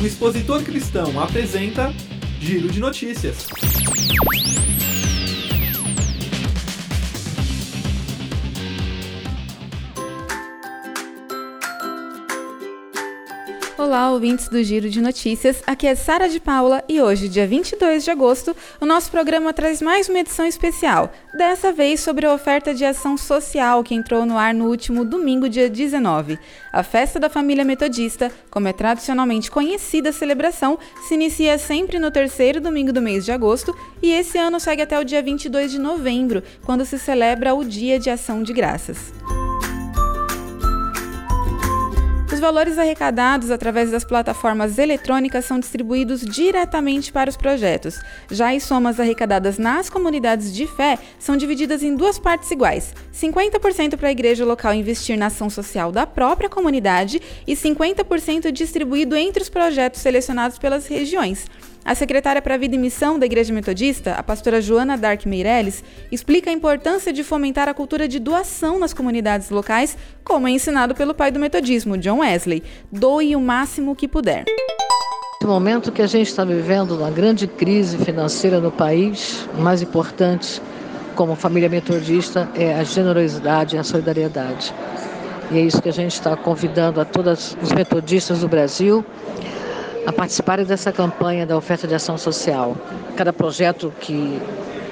O Expositor Cristão apresenta Giro de Notícias. Olá, ouvintes do Giro de Notícias. Aqui é Sara de Paula e hoje, dia 22 de agosto, o nosso programa traz mais uma edição especial, dessa vez sobre a oferta de ação social que entrou no ar no último domingo, dia 19. A Festa da Família Metodista, como é tradicionalmente conhecida a celebração, se inicia sempre no terceiro domingo do mês de agosto e esse ano segue até o dia 22 de novembro, quando se celebra o Dia de Ação de Graças. Os valores arrecadados através das plataformas eletrônicas são distribuídos diretamente para os projetos. Já as somas arrecadadas nas comunidades de fé são divididas em duas partes iguais: 50% para a igreja local investir na ação social da própria comunidade e 50% distribuído entre os projetos selecionados pelas regiões. A secretária para a Vida e Missão da Igreja Metodista, a pastora Joana Dark Meirelles, explica a importância de fomentar a cultura de doação nas comunidades locais, como é ensinado pelo pai do metodismo, John Wesley. Doe o máximo que puder. No momento que a gente está vivendo uma grande crise financeira no país, o mais importante como família metodista é a generosidade e a solidariedade. E é isso que a gente está convidando a todos os metodistas do Brasil a participarem dessa campanha da oferta de ação social. Cada projeto que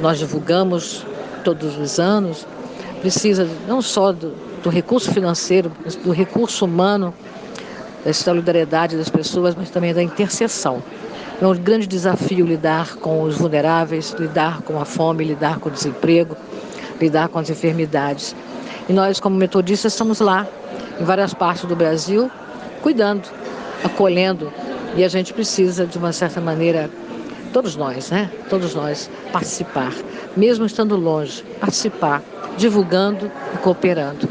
nós divulgamos todos os anos precisa não só do, do recurso financeiro, do recurso humano, da solidariedade das pessoas, mas também da intercessão. É um grande desafio lidar com os vulneráveis, lidar com a fome, lidar com o desemprego, lidar com as enfermidades. E nós, como metodistas, estamos lá, em várias partes do Brasil, cuidando, acolhendo e a gente precisa, de uma certa maneira, todos nós, né? Todos nós participar, mesmo estando longe, participar, divulgando e cooperando.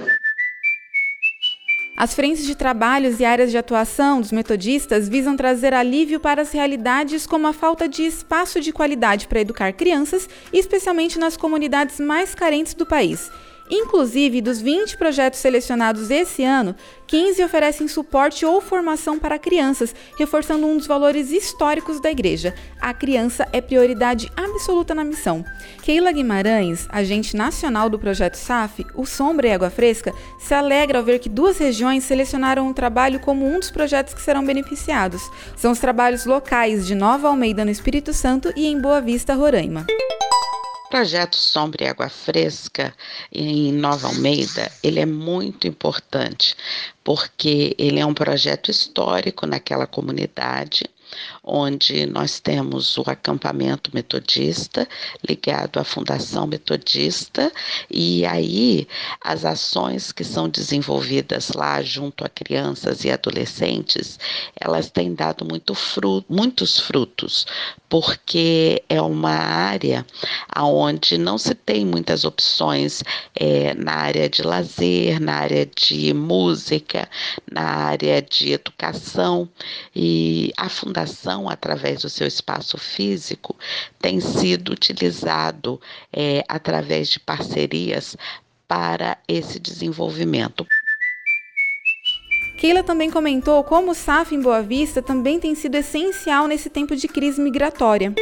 As frentes de trabalhos e áreas de atuação dos metodistas visam trazer alívio para as realidades como a falta de espaço de qualidade para educar crianças, especialmente nas comunidades mais carentes do país Inclusive, dos 20 projetos selecionados esse ano, 15 oferecem suporte ou formação para crianças, reforçando um dos valores históricos da igreja. A criança é prioridade absoluta na missão. Keila Guimarães, agente nacional do projeto SAF, o Sombra e Água Fresca, se alegra ao ver que duas regiões selecionaram o trabalho como um dos projetos que serão beneficiados. São os trabalhos locais de Nova Almeida, no Espírito Santo, e em Boa Vista, Roraima projeto Sombra e Água Fresca em Nova Almeida, ele é muito importante, porque ele é um projeto histórico naquela comunidade, onde nós temos o acampamento metodista ligado à Fundação Metodista, e aí as ações que são desenvolvidas lá junto a crianças e adolescentes, elas têm dado muito fruto, muitos frutos, porque é uma área onde não se tem muitas opções é, na área de lazer, na área de música, na área de educação, e a Fundação através do seu espaço físico, tem sido utilizado é, através de parcerias para esse desenvolvimento. Keila também comentou como o SAF em Boa Vista também tem sido essencial nesse tempo de crise migratória.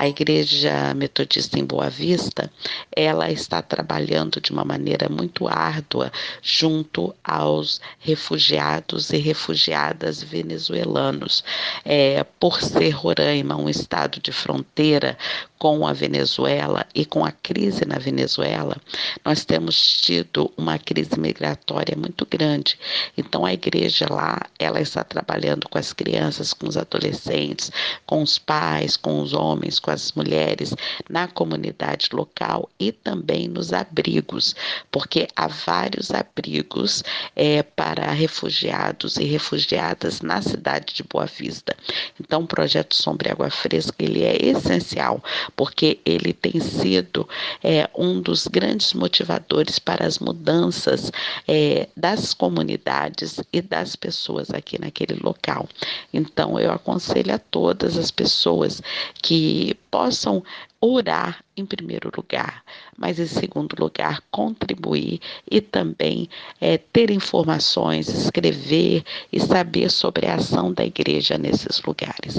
A Igreja Metodista em Boa Vista, ela está trabalhando de uma maneira muito árdua junto aos refugiados e refugiadas venezuelanos. É, por ser Roraima um estado de fronteira com a Venezuela e com a crise na Venezuela, nós temos tido uma crise migratória muito grande. Então a igreja lá, ela está trabalhando com as crianças, com os adolescentes, com os pais, com os homens, com as mulheres na comunidade local e também nos abrigos, porque há vários abrigos é, para refugiados e refugiadas na cidade de Boa Vista. Então o projeto Sombra e Água Fresca ele é essencial porque ele tem sido é, um dos grandes motivadores para as mudanças é, das comunidades e das pessoas aqui naquele local. Então, eu aconselho a todas as pessoas que possam orar em primeiro lugar, mas em segundo lugar, contribuir e também é, ter informações, escrever e saber sobre a ação da igreja nesses lugares.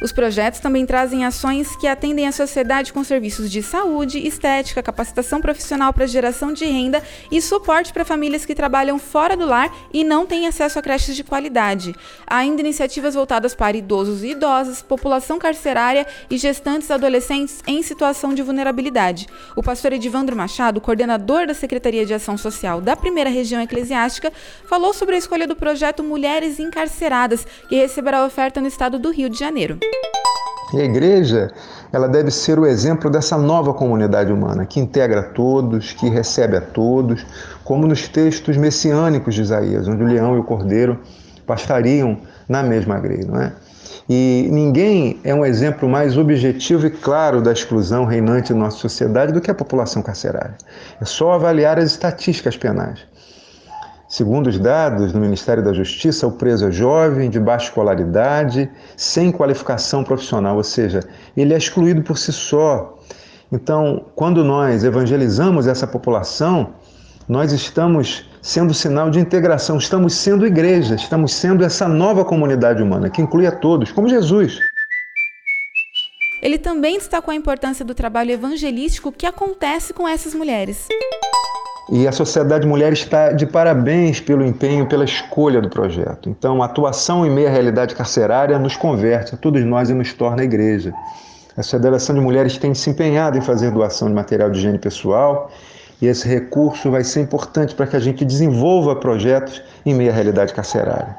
Os projetos também trazem ações que atendem a sociedade com serviços de saúde, estética, capacitação profissional para geração de renda e suporte para famílias que trabalham fora do lar e não têm acesso a creches de qualidade. Há ainda iniciativas voltadas para idosos e idosas, população carcerária e gestantes adolescentes em situação de vulnerabilidade. O pastor Edivandro Machado, coordenador da Secretaria de Ação Social da Primeira Região Eclesiástica, falou sobre a escolha do projeto Mulheres Encarceradas, que receberá oferta no estado do Rio de Janeiro. E a igreja, ela deve ser o exemplo dessa nova comunidade humana, que integra todos, que recebe a todos, como nos textos messiânicos de Isaías, onde o leão e o cordeiro pastariam na mesma grei, não é? E ninguém é um exemplo mais objetivo e claro da exclusão reinante em nossa sociedade do que a população carcerária. É só avaliar as estatísticas penais. Segundo os dados do Ministério da Justiça, o preso é jovem, de baixa escolaridade, sem qualificação profissional, ou seja, ele é excluído por si só. Então, quando nós evangelizamos essa população, nós estamos sendo sinal de integração, estamos sendo igreja, estamos sendo essa nova comunidade humana que inclui a todos, como Jesus. Ele também destacou a importância do trabalho evangelístico que acontece com essas mulheres. E a Sociedade Mulher está de parabéns pelo empenho, pela escolha do projeto. Então, a atuação em meia realidade carcerária nos converte a todos nós e nos torna igreja. A Federação de Mulheres tem se empenhado em fazer doação de material de higiene pessoal e esse recurso vai ser importante para que a gente desenvolva projetos em meia realidade carcerária.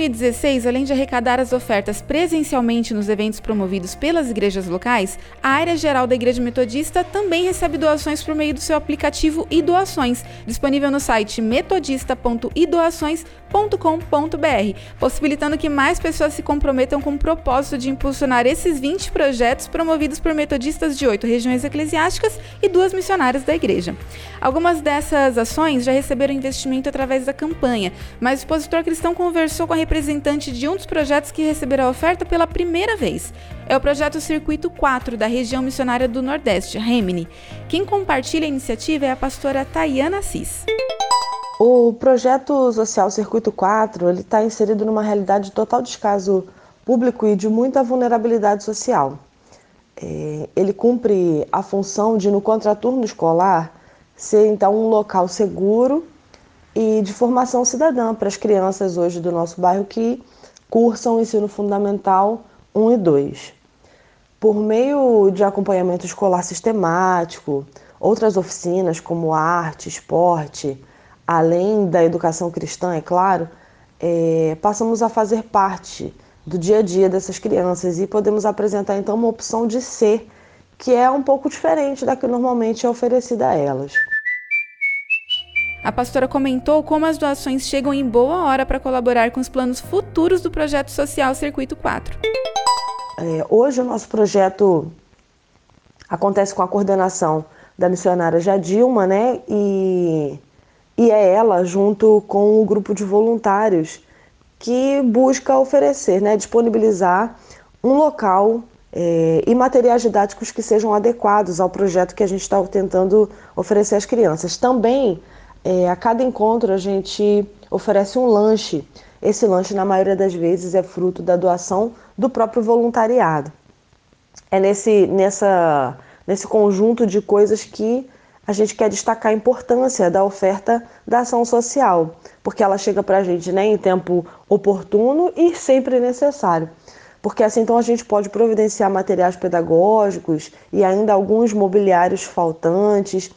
2016, além de arrecadar as ofertas presencialmente nos eventos promovidos pelas igrejas locais, a área geral da Igreja Metodista também recebe doações por meio do seu aplicativo e doações, disponível no site metodista.idoações.com.br, possibilitando que mais pessoas se comprometam com o propósito de impulsionar esses 20 projetos promovidos por metodistas de oito regiões eclesiásticas e duas missionárias da igreja. Algumas dessas ações já receberam investimento através da campanha, mas o expositor cristão conversou com a representante de um dos projetos que receberá a oferta pela primeira vez. É o projeto Circuito 4 da região missionária do Nordeste, Remini. Quem compartilha a iniciativa é a pastora Tayana Assis. O projeto social Circuito 4 está inserido numa realidade de total descaso público e de muita vulnerabilidade social. É, ele cumpre a função de, no contraturno escolar, ser então um local seguro e de formação cidadã para as crianças hoje do nosso bairro que cursam o ensino fundamental 1 e 2. Por meio de acompanhamento escolar sistemático, outras oficinas como arte, esporte, além da educação cristã, é claro, é, passamos a fazer parte do dia a dia dessas crianças e podemos apresentar então uma opção de ser que é um pouco diferente da que normalmente é oferecida a elas. A pastora comentou como as doações chegam em boa hora para colaborar com os planos futuros do projeto social Circuito 4. É, hoje o nosso projeto acontece com a coordenação da missionária Jadilma, né? E, e é ela, junto com o grupo de voluntários, que busca oferecer, né, disponibilizar um local é, e materiais didáticos que sejam adequados ao projeto que a gente está tentando oferecer às crianças. Também é, a cada encontro a gente oferece um lanche. Esse lanche, na maioria das vezes, é fruto da doação do próprio voluntariado. É nesse, nessa, nesse conjunto de coisas que a gente quer destacar a importância da oferta da ação social, porque ela chega para a gente né, em tempo oportuno e sempre necessário. Porque assim então a gente pode providenciar materiais pedagógicos e ainda alguns mobiliários faltantes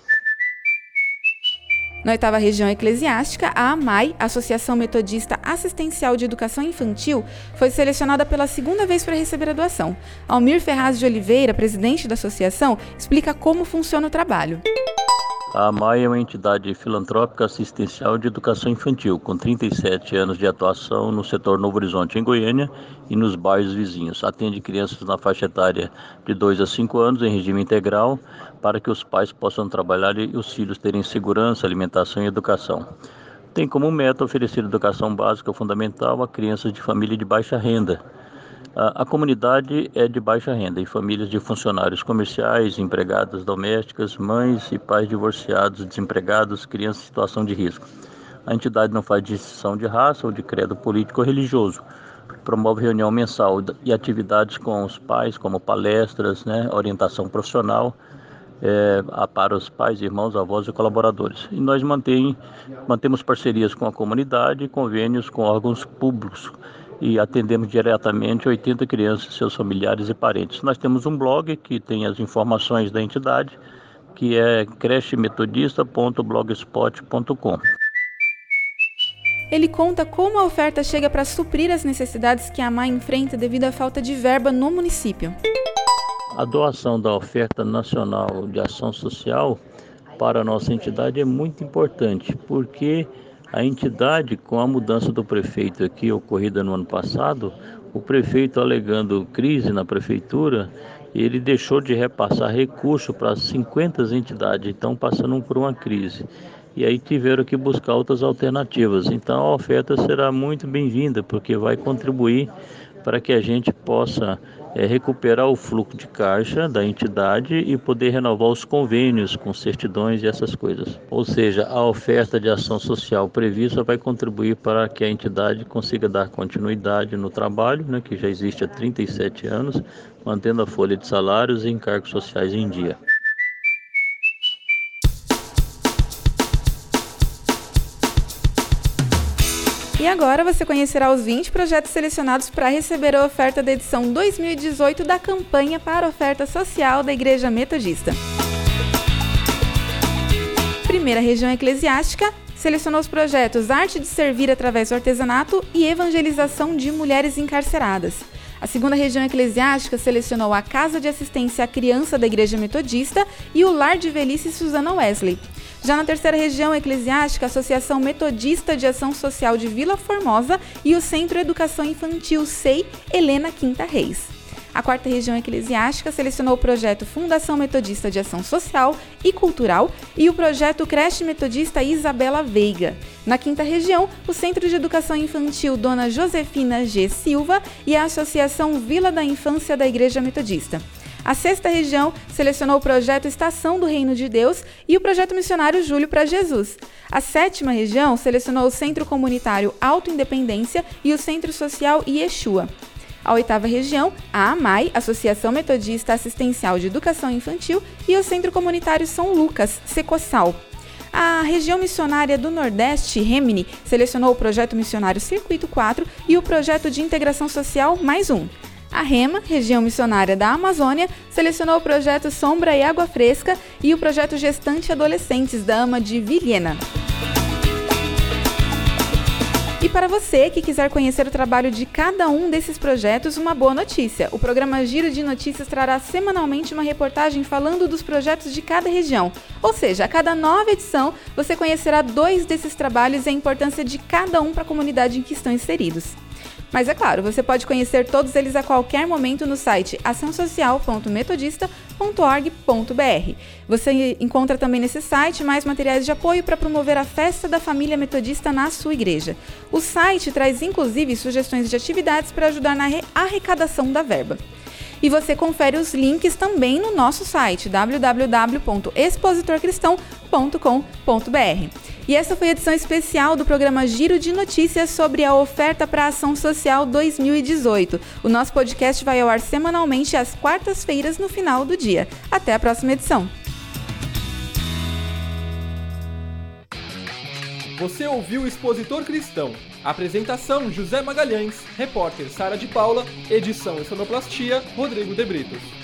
Na oitava região eclesiástica, a AMAI, Associação Metodista Assistencial de Educação Infantil, foi selecionada pela segunda vez para receber a doação. Almir Ferraz de Oliveira, presidente da associação, explica como funciona o trabalho. A AMAI é uma entidade filantrópica assistencial de educação infantil, com 37 anos de atuação no setor Novo Horizonte, em Goiânia, e nos bairros vizinhos. Atende crianças na faixa etária de 2 a 5 anos, em regime integral, para que os pais possam trabalhar e os filhos terem segurança, alimentação e educação. Tem como meta oferecer educação básica fundamental a crianças de família de baixa renda a, comunidade é de baixa renda e famílias de funcionários comerciais, empregadas domésticas, mães e pais divorciados, desempregados, crianças em situação de risco. A entidade não faz distinção de raça ou de credo político ou religioso. Promove reunião mensal e atividades com os pais, como palestras, né, orientação profissional é, para os pais, irmãos, avós e colaboradores. E nós mantém, mantemos parcerias com a comunidade e convênios com órgãos públicos e atendemos diretamente 80 crianças, seus familiares e parentes. Nós temos um blog que tem as informações da entidade, que é crechemetodista.blogspot.com. Ele conta como a oferta chega para suprir as necessidades que a mãe enfrenta devido à falta de verba no município. A doação da oferta nacional de ação social para a nossa entidade é muito importante, porque a entidade, com a mudança do prefeito aqui ocorrida no ano passado, o prefeito alegando crise na prefeitura, ele deixou de repassar recurso para 50 entidades, então passando por uma crise. E aí tiveram que buscar outras alternativas. Então a oferta será muito bem-vinda, porque vai contribuir para que a gente possa é, recuperar o fluxo de caixa da entidade e poder renovar os convênios com certidões e essas coisas. Ou seja, a oferta de ação social prevista vai contribuir para que a entidade consiga dar continuidade no trabalho, né, que já existe há 37 anos, mantendo a folha de salários e encargos sociais em dia. E agora você conhecerá os 20 projetos selecionados para receber a oferta da edição 2018 da campanha para oferta social da Igreja Metodista. Primeira região eclesiástica selecionou os projetos Arte de Servir através do Artesanato e Evangelização de Mulheres Encarceradas. A segunda região eclesiástica selecionou a Casa de Assistência à Criança da Igreja Metodista e o Lar de Velhice Susana Wesley. Já na terceira região eclesiástica, a Associação Metodista de Ação Social de Vila Formosa e o Centro Educação Infantil SEI Helena Quinta Reis. A quarta região eclesiástica selecionou o projeto Fundação Metodista de Ação Social e Cultural e o projeto Creche Metodista Isabela Veiga. Na quinta região, o Centro de Educação Infantil Dona Josefina G. Silva e a Associação Vila da Infância da Igreja Metodista. A sexta região selecionou o projeto Estação do Reino de Deus e o projeto missionário Júlio para Jesus. A sétima região selecionou o Centro Comunitário Auto Independência e o Centro Social Yeshua. A oitava região, a AMAI, Associação Metodista Assistencial de Educação Infantil, e o Centro Comunitário São Lucas, Secossal. A região missionária do Nordeste, Remini, selecionou o projeto missionário Circuito 4 e o projeto de integração social Mais Um. A REMA, região missionária da Amazônia, selecionou o projeto Sombra e Água Fresca e o projeto Gestante Adolescentes da AMA de Vilhena. E para você que quiser conhecer o trabalho de cada um desses projetos, uma boa notícia. O programa Giro de Notícias trará semanalmente uma reportagem falando dos projetos de cada região. Ou seja, a cada nova edição, você conhecerá dois desses trabalhos e a importância de cada um para a comunidade em que estão inseridos. Mas é claro, você pode conhecer todos eles a qualquer momento no site açãosocial.metodista.org.br. Você encontra também nesse site mais materiais de apoio para promover a festa da família metodista na sua igreja. O site traz inclusive sugestões de atividades para ajudar na arrecadação da verba. E você confere os links também no nosso site www.expositorcristão.com.br. E essa foi a edição especial do programa Giro de Notícias sobre a oferta para a Ação Social 2018. O nosso podcast vai ao ar semanalmente às quartas-feiras no final do dia. Até a próxima edição. Você ouviu o Expositor Cristão. Apresentação José Magalhães, repórter Sara de Paula, edição e sonoplastia Rodrigo de Britos.